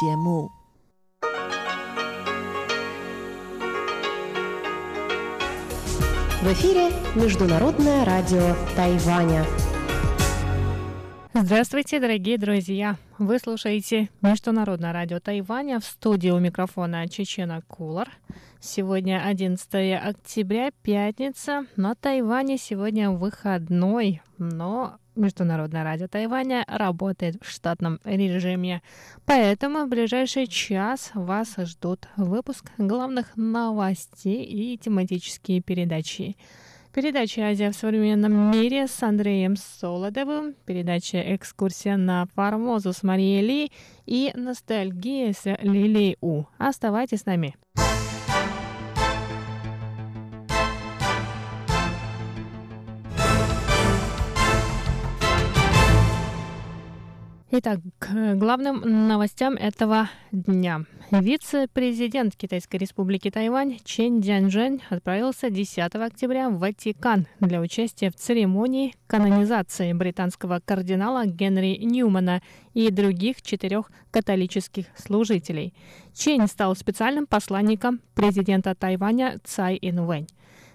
节目。В эфире Международное радио Тайваня. Здравствуйте, дорогие друзья! Вы слушаете Международное радио Тайваня в студии у микрофона Чечена Кулар. Сегодня 11 октября, пятница. На Тайване сегодня выходной, но Международное радио Тайваня работает в штатном режиме. Поэтому в ближайший час вас ждут выпуск главных новостей и тематические передачи. Передача «Азия в современном мире» с Андреем Солодовым, передача «Экскурсия на Формозу» с Марией Ли и «Ностальгия» с Лилией У. Оставайтесь с нами. Итак, к главным новостям этого дня. Вице-президент Китайской республики Тайвань Чен Дзяньжэнь отправился 10 октября в Ватикан для участия в церемонии канонизации британского кардинала Генри Ньюмана и других четырех католических служителей. Чен стал специальным посланником президента Тайваня Цай Инвэнь.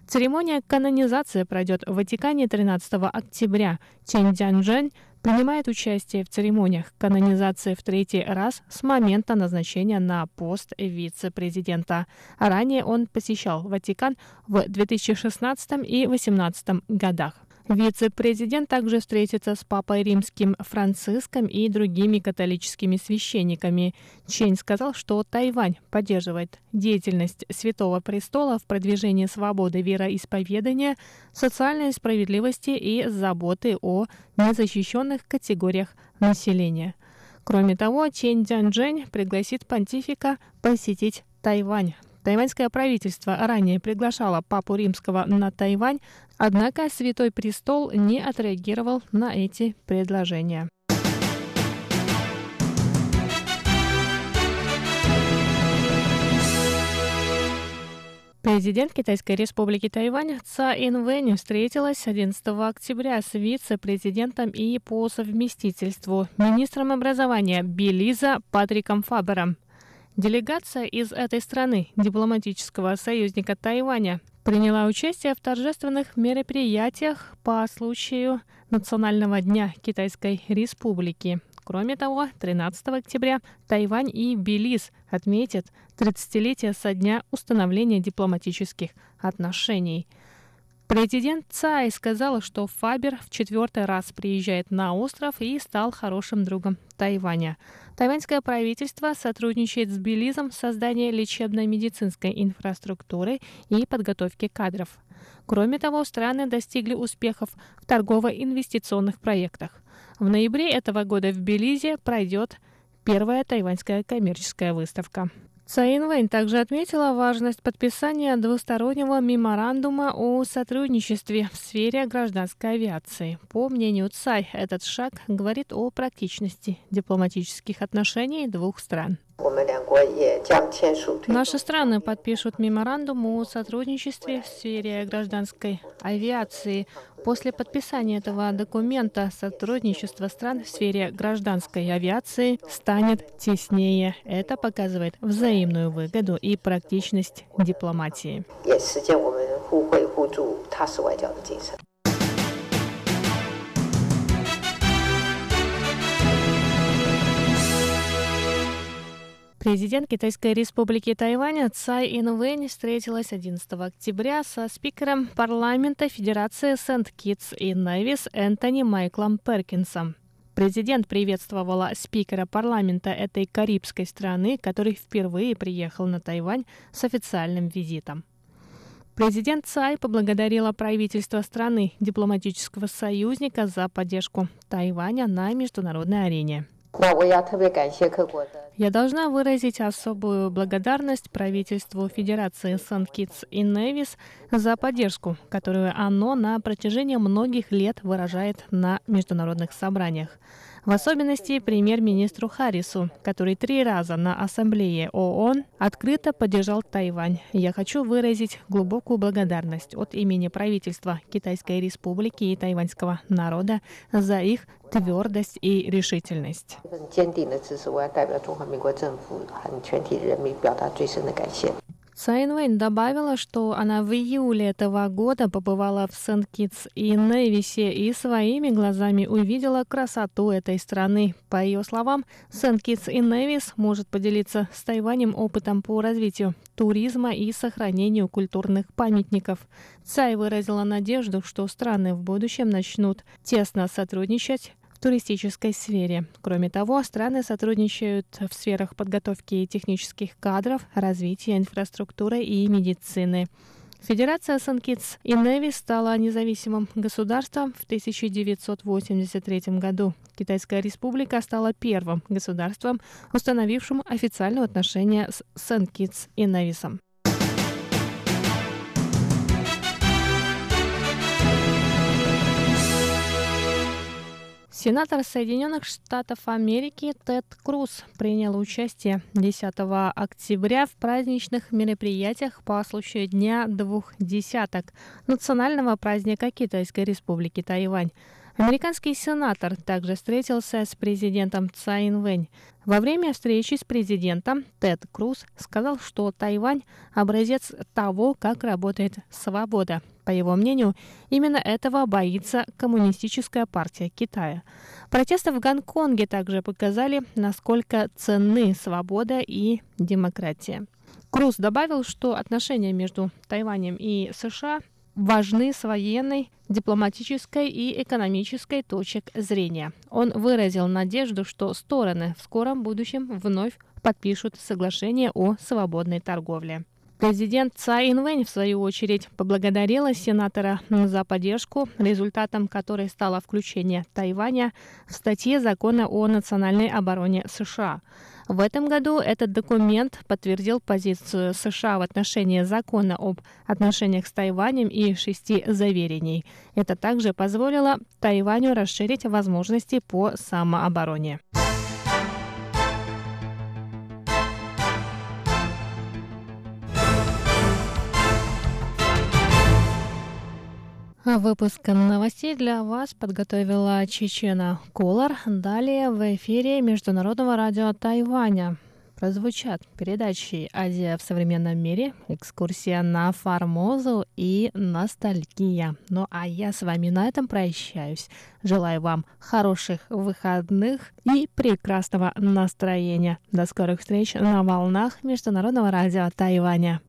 Церемония канонизации пройдет в Ватикане 13 октября. Чен Дзяньжэнь принимает участие в церемониях канонизации в третий раз с момента назначения на пост вице-президента. Ранее он посещал Ватикан в 2016 и 2018 годах. Вице-президент также встретится с папой римским Франциском и другими католическими священниками. Чень сказал, что Тайвань поддерживает деятельность Святого Престола в продвижении свободы вероисповедания, социальной справедливости и заботы о незащищенных категориях населения. Кроме того, Чен Дзянжэнь пригласит понтифика посетить Тайвань. Тайваньское правительство ранее приглашало папу римского на Тайвань, однако Святой Престол не отреагировал на эти предложения. Президент Китайской республики Тайвань Ца Инвэнь встретилась 11 октября с вице-президентом и по совместительству министром образования Белиза Патриком Фабером. Делегация из этой страны, дипломатического союзника Тайваня, приняла участие в торжественных мероприятиях по случаю Национального дня Китайской Республики. Кроме того, 13 октября Тайвань и Белиз отметят 30-летие со дня установления дипломатических отношений – Президент Цай сказал, что Фабер в четвертый раз приезжает на остров и стал хорошим другом Тайваня. Тайваньское правительство сотрудничает с Белизом в создании лечебной медицинской инфраструктуры и подготовке кадров. Кроме того, страны достигли успехов в торгово-инвестиционных проектах. В ноябре этого года в Белизе пройдет первая тайваньская коммерческая выставка. Цаин Вэнь также отметила важность подписания двустороннего меморандума о сотрудничестве в сфере гражданской авиации. По мнению Цай, этот шаг говорит о практичности дипломатических отношений двух стран. Наши страны подпишут меморандум о сотрудничестве в сфере гражданской авиации. После подписания этого документа сотрудничество стран в сфере гражданской авиации станет теснее. Это показывает взаимную выгоду и практичность дипломатии. Президент Китайской республики Тайвань Цай Инвэнь встретилась 11 октября со спикером парламента Федерации Сент-Китс и Невис Энтони Майклом Перкинсом. Президент приветствовала спикера парламента этой карибской страны, который впервые приехал на Тайвань с официальным визитом. Президент Цай поблагодарила правительство страны, дипломатического союзника за поддержку Тайваня на международной арене. Я должна выразить особую благодарность правительству Федерации Сан-Китс и Невис за поддержку, которую оно на протяжении многих лет выражает на международных собраниях. В особенности премьер-министру Харрису, который три раза на Ассамблее ООН открыто поддержал Тайвань. Я хочу выразить глубокую благодарность от имени правительства Китайской Республики и тайваньского народа за их твердость и решительность. Цайн Вэнь добавила, что она в июле этого года побывала в Сент-Китс и Невисе и своими глазами увидела красоту этой страны. По ее словам, Сент-Китс и Невис может поделиться с Тайванем опытом по развитию туризма и сохранению культурных памятников. Цай выразила надежду, что страны в будущем начнут тесно сотрудничать туристической сфере. Кроме того, страны сотрудничают в сферах подготовки технических кадров, развития инфраструктуры и медицины. Федерация Сан-Китс и Неви стала независимым государством в 1983 году. Китайская республика стала первым государством, установившим официальные отношения с Сан-Китс и Невисом. Сенатор Соединенных Штатов Америки Тед Круз принял участие 10 октября в праздничных мероприятиях по случаю Дня двух десяток национального праздника Китайской Республики Тайвань. Американский сенатор также встретился с президентом Цай Вэнь. Во время встречи с президентом Тед Круз сказал, что Тайвань – образец того, как работает свобода. По его мнению, именно этого боится Коммунистическая партия Китая. Протесты в Гонконге также показали, насколько ценны свобода и демократия. Круз добавил, что отношения между Тайванем и США важны с военной, дипломатической и экономической точек зрения. Он выразил надежду, что стороны в скором будущем вновь подпишут соглашение о свободной торговле. Президент Цай Инвэнь, в свою очередь, поблагодарила сенатора за поддержку, результатом которой стало включение Тайваня в статье закона о национальной обороне США. В этом году этот документ подтвердил позицию США в отношении закона об отношениях с Тайванем и шести заверений. Это также позволило Тайваню расширить возможности по самообороне. Выпуск новостей для вас подготовила Чечена Колор. Далее в эфире Международного радио Тайваня прозвучат передачи «Азия в современном мире», «Экскурсия на Формозу» и «Ностальгия». Ну а я с вами на этом прощаюсь. Желаю вам хороших выходных и прекрасного настроения. До скорых встреч на волнах Международного радио Тайваня.